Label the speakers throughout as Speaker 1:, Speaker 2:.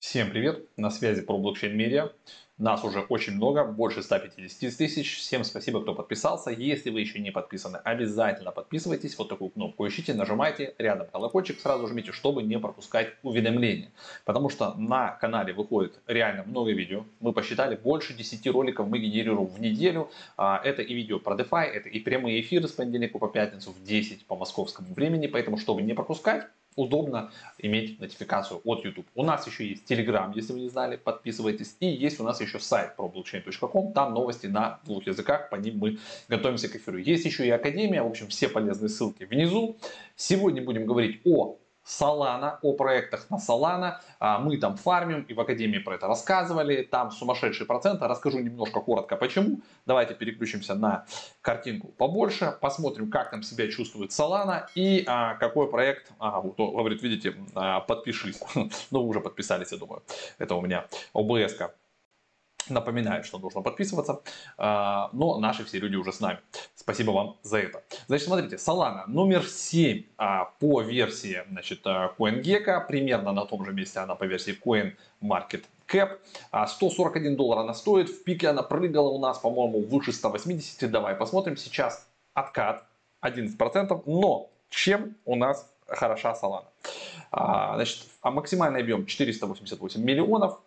Speaker 1: Всем привет, на связи про блокчейн медиа. Нас уже очень много, больше 150 тысяч. Всем спасибо, кто подписался. Если вы еще не подписаны, обязательно подписывайтесь. Вот такую кнопку ищите, нажимайте, рядом колокольчик сразу жмите, чтобы не пропускать уведомления. Потому что на канале выходит реально много видео. Мы посчитали, больше 10 роликов мы генерируем в неделю. А, это и видео про DeFi, это и прямые эфиры с понедельника по пятницу в 10 по московскому времени. Поэтому, чтобы не пропускать, удобно иметь нотификацию от YouTube. У нас еще есть Telegram, если вы не знали, подписывайтесь. И есть у нас еще сайт про blockchain.com, там новости на двух языках, по ним мы готовимся к эфиру. Есть еще и Академия, в общем, все полезные ссылки внизу. Сегодня будем говорить о Solana, о проектах на Solana. А, мы там фармим и в Академии про это рассказывали. Там сумасшедшие проценты. Расскажу немножко коротко почему. Давайте переключимся на картинку побольше. Посмотрим, как там себя чувствует Solana и а, какой проект. А, вот, говорит, видите, а, подпишись. ну, вы уже подписались, я думаю. Это у меня ОБС. -ка напоминает, что нужно подписываться, а, но наши все люди уже с нами. Спасибо вам за это. Значит, смотрите, Solana номер 7 а, по версии значит, а, CoinGecko, примерно на том же месте она по версии CoinMarketCap. 141 доллар она стоит, в пике она прыгала у нас, по-моему, выше 180. Давай посмотрим, сейчас откат 11%, но чем у нас хороша Solana? Значит, максимальный объем 488 миллионов, а,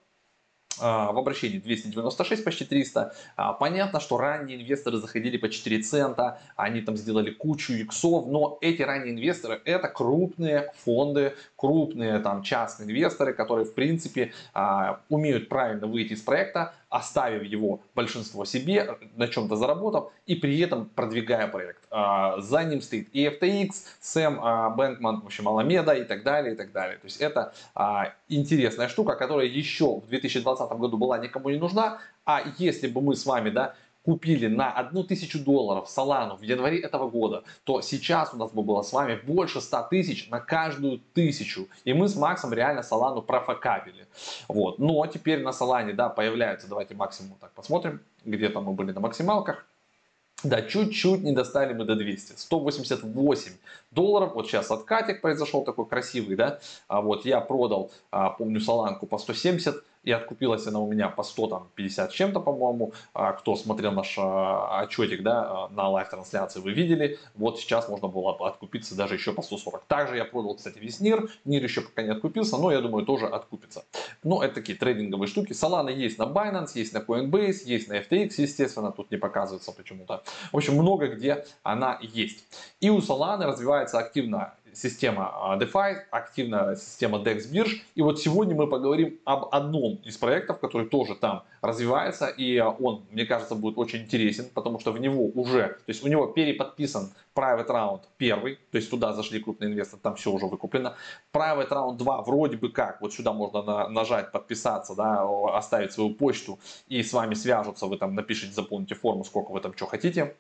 Speaker 1: в обращении 296, почти 300. А, понятно, что ранние инвесторы заходили по 4 цента, они там сделали кучу иксов, но эти ранние инвесторы это крупные фонды, крупные там частные инвесторы, которые в принципе а, умеют правильно выйти из проекта, оставив его большинство себе, на чем-то заработав и при этом продвигая проект. А, за ним стоит и FTX, Сэм а, Бэнкман, в общем, Аламеда и так далее, и так далее. То есть это а, интересная штука, которая еще в 2020 году была никому не нужна, а если бы мы с вами, да, купили на одну тысячу долларов Солану в январе этого года, то сейчас у нас бы было с вами больше 100 тысяч на каждую тысячу. И мы с Максом реально Солану профокапили. Вот. Но теперь на Солане да, появляются, давайте максимум так посмотрим, где там мы были на максималках. Да, чуть-чуть не достали мы до 200. 188 долларов. Вот сейчас откатик произошел такой красивый, да. А вот я продал, а, помню, Соланку по 170 и откупилась она у меня по 150 чем-то, по-моему. А, кто смотрел наш а, отчетик да, а, на live-трансляции, вы видели. Вот сейчас можно было откупиться даже еще по 140. Также я продал, кстати, весь NEAR. NEAR еще пока не откупился, но я думаю, тоже откупится. Но это такие трейдинговые штуки. Solana есть на Binance, есть на Coinbase, есть на FTX, естественно. Тут не показывается почему-то. В общем, много где она есть. И у Solana развивается активно система а, DeFi, активная система DEX бирж. И вот сегодня мы поговорим об одном из проектов, который тоже там развивается. И он, мне кажется, будет очень интересен, потому что в него уже, то есть у него переподписан Private Round первый, то есть туда зашли крупные инвесторы, там все уже выкуплено. Private Round 2 вроде бы как, вот сюда можно на, нажать, подписаться, да, оставить свою почту и с вами свяжутся, вы там напишите, заполните форму, сколько вы там что хотите.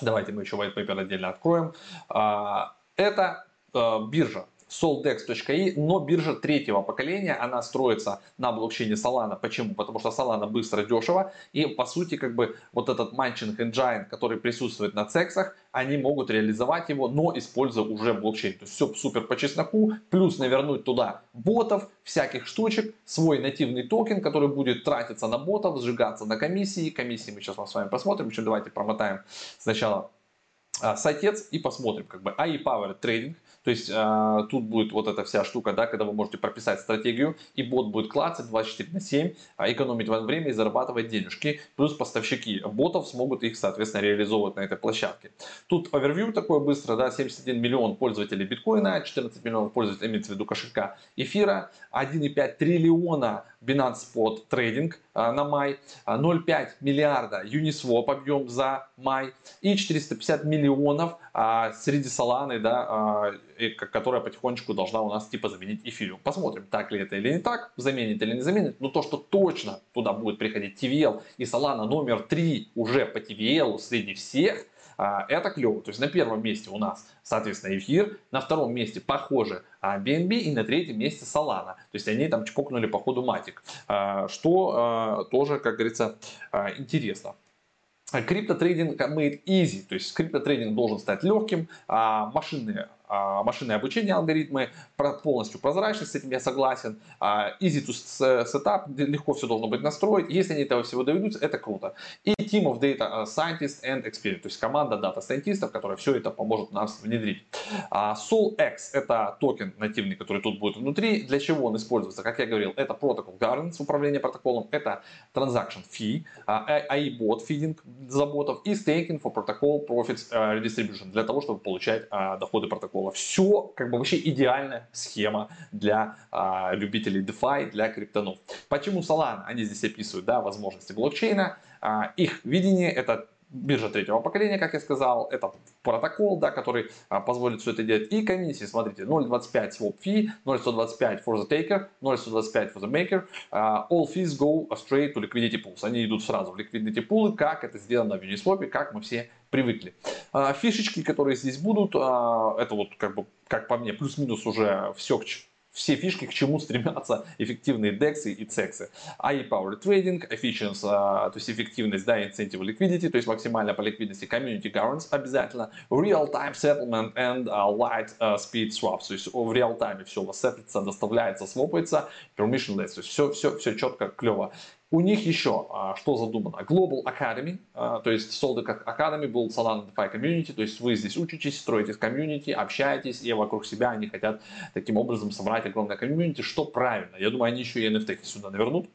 Speaker 1: Давайте мы еще white paper отдельно откроем. А, это биржа soldex.i, но биржа третьего поколения, она строится на блокчейне Solana. Почему? Потому что Solana быстро, дешево, и по сути как бы вот этот Manching Engine, который присутствует на цексах, они могут реализовать его, но используя уже блокчейн. То есть все супер по чесноку, плюс навернуть туда ботов, всяких штучек, свой нативный токен, который будет тратиться на ботов, сжигаться на комиссии. Комиссии мы сейчас с вами посмотрим, еще давайте промотаем сначала а, сайтец и посмотрим, как бы, а и Power Trading, то есть э, тут будет вот эта вся штука, да, когда вы можете прописать стратегию, и бот будет клацать 24 на 7, а экономить вам время и зарабатывать денежки. Плюс поставщики ботов смогут их, соответственно, реализовывать на этой площадке. Тут овервью такое быстро, да, 71 миллион пользователей биткоина, 14 миллионов пользователей, имеется в виду кошелька эфира, 1,5 триллиона Binance Spot Trading а, на май, 0,5 миллиарда Uniswap объем за май и 450 миллионов а, среди Solana, да, а, которая потихонечку должна у нас типа заменить эфириум. Посмотрим, так ли это или не так, заменит или не заменит. Но то, что точно туда будет приходить TVL и Solana номер 3 уже по TVL среди всех, а, это клево. То есть на первом месте у нас, соответственно, эфир, на втором месте, похоже, BNB и на третьем месте Solana. То есть они там чпокнули по ходу а, что тоже, как говорится, интересно. Криптотрейдинг made easy, то есть криптотрейдинг должен стать легким, а машинные машинное обучение, алгоритмы, полностью прозрачность, с этим я согласен. А, easy to setup, легко все должно быть настроить. Если они этого всего доведутся, это круто. И team of data scientists and experience, то есть команда data scientist ов, которая все это поможет нас внедрить. SolX это токен нативный, который тут будет внутри. Для чего он используется? Как я говорил, это протокол governance, управление протоколом, это transaction fee, AI-bot feeding за ботов и staking for protocol profits redistribution для того, чтобы получать доходы протокола. Все как бы вообще идеальная схема для любителей DeFi, для криптонов. Почему Solana? Они здесь описывают да, возможности блокчейна. Их видение это биржа третьего поколения, как я сказал, это протокол, да, который а, позволит все это делать. И комиссии, смотрите, 0.25 swap fee, 0.125 for the taker, 0.125 for the maker. Uh, all fees go straight to liquidity pools. Они идут сразу в liquidity пулы, как это сделано в Uniswap, как мы все привыкли. Uh, фишечки, которые здесь будут, это вот как бы, как по мне, плюс-минус уже все, все фишки, к чему стремятся эффективные DEX и CEX. AI Power Trading, Efficiency, а, то есть эффективность, да, Incentive Liquidity, то есть максимально по ликвидности, Community Governance обязательно, Real-Time Settlement and uh, Light uh, Speed Swaps, то есть в реал-тайме все у вас сеттлится, доставляется, свопается, Permissionless, то есть все, все, все четко, клево. У них еще а, что задумано? Global Academy, а, то есть Soldic Academy был Solana DeFi Community, то есть вы здесь учитесь, строите комьюнити, общаетесь, и вокруг себя они хотят таким образом собрать огромное комьюнити, что правильно. Я думаю, они еще и NFT сюда навернут.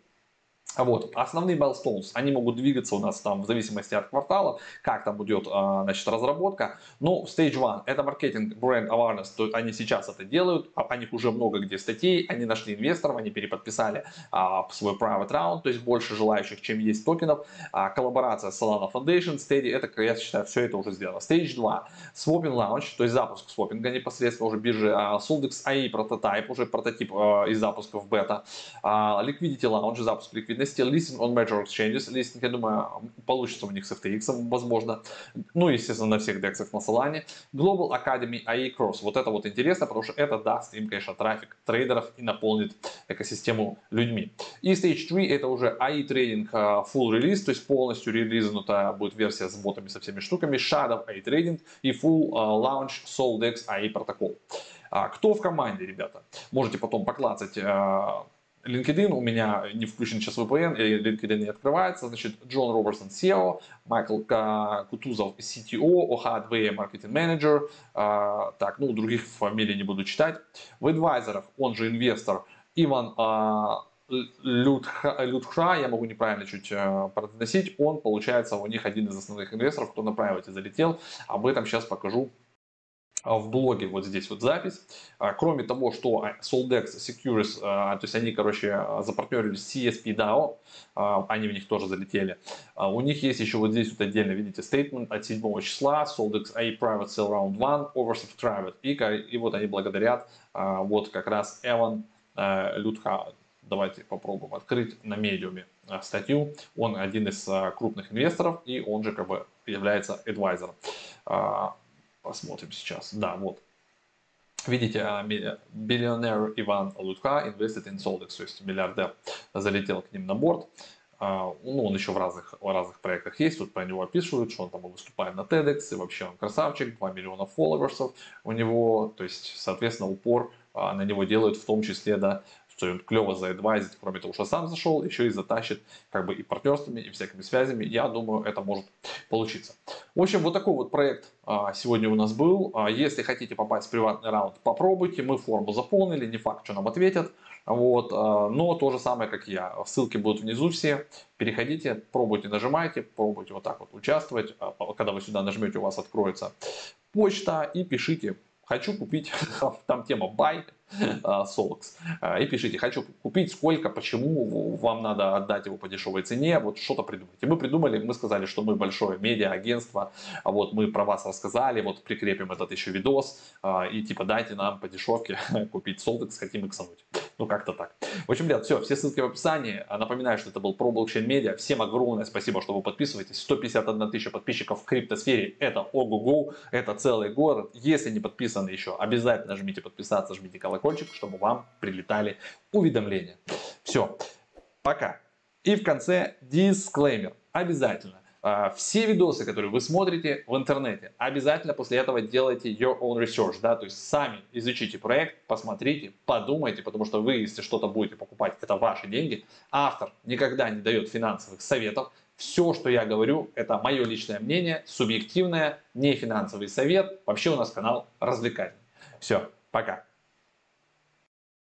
Speaker 1: Вот. Основные milestones, они могут двигаться у нас там в зависимости от квартала, как там будет а, значит, разработка. Но Stage One это маркетинг, бренд awareness, то они сейчас это делают, а о них уже много где статей, они нашли инвесторов, они переподписали а, свой private round, то есть больше желающих, чем есть токенов. А, коллаборация с Solana Foundation, Steady, это, я считаю, все это уже сделано. Stage 2, Swapping Launch, то есть запуск свопинга непосредственно уже биржи, а, Soldex AI прототип, уже прототип а, из запусков бета, а, Liquidity Launch, запуск ликвидности ликвидности, listing on major exchanges, листинг, я думаю, получится у них с FTX, возможно, ну, естественно, на всех DEX на Solana, Global Academy AI Cross, вот это вот интересно, потому что это даст им, конечно, трафик трейдеров и наполнит экосистему людьми. И Stage 3 это уже AI трейдинг uh, full release, то есть полностью релизнута будет версия с ботами, со всеми штуками, Shadow AI трейдинг и full uh, launch SolDex AI протокол. Uh, кто в команде, ребята? Можете потом поклацать uh, LinkedIn, у меня не включен сейчас VPN, и LinkedIn не открывается. Значит, Джон Робертсон SEO, Майкл Кутузов CTO, ОХА VM Marketing Manager, а, так, ну, других фамилий не буду читать. В адвайзерах, он же инвестор, Иван а, Людхра, я могу неправильно чуть а, произносить, он, получается, у них один из основных инвесторов, кто на private залетел. Об этом сейчас покажу в блоге вот здесь вот запись. А, кроме того, что Soldex Secures, а, то есть они, короче, запартнерились с CSP DAO, они в них тоже залетели. У них есть еще вот здесь вот отдельно, видите, statement от 7 числа, Soldex A Private Sell Round 1, Oversubscribed. И, и вот они благодарят вот как раз Эван Лютха. Давайте попробуем открыть на медиуме статью. Он один из крупных инвесторов и он же как бы является адвайзером. Посмотрим сейчас. Да, вот. Видите, биллионер Иван Лутка invested in Soldex, то есть миллиардер залетел к ним на борт. А, ну, он еще в разных, в разных проектах есть, тут про него описывают, что он там выступает на TEDx, и вообще он красавчик, 2 миллиона фолловерсов у него, то есть, соответственно, упор а, на него делают в том числе, да, что он клево заэдвайзит, кроме того, что сам зашел, еще и затащит как бы и партнерствами, и всякими связями. Я думаю, это может получиться. В общем, вот такой вот проект а, сегодня у нас был. А, если хотите попасть в приватный раунд, попробуйте. Мы форму заполнили, не факт, что нам ответят. Вот, а, но то же самое, как я. Ссылки будут внизу все. Переходите, пробуйте, нажимайте, пробуйте вот так вот участвовать. Когда вы сюда нажмете, у вас откроется почта и пишите хочу купить, там тема buy, Solux, и пишите, хочу купить, сколько, почему, вам надо отдать его по дешевой цене, вот что-то придумайте. Мы придумали, мы сказали, что мы большое медиа-агентство, а вот мы про вас рассказали, вот прикрепим этот еще видос, а, и типа дайте нам по дешевке купить Solux, хотим иксануть. Ну, как-то так. В общем, ребят, все, все ссылки в описании. Напоминаю, что это был про блокчейн медиа. Всем огромное спасибо, что вы подписываетесь. 151 тысяча подписчиков в криптосфере. Это ого-го, это целый город. Если не подписаны еще, обязательно жмите подписаться, жмите колокольчик, чтобы вам прилетали уведомления. Все, пока. И в конце дисклеймер. Обязательно А, все видосы, которые вы смотрите в интернете, обязательно после этого делайте your own research, да, то есть сами изучите проект, посмотрите, подумайте, потому что вы, если что-то будете покупать, это ваши деньги. Автор никогда не дает финансовых советов. Все, что я говорю, это мое личное мнение, субъективное, не финансовый совет. Вообще у нас канал развлекательный. Все, пока.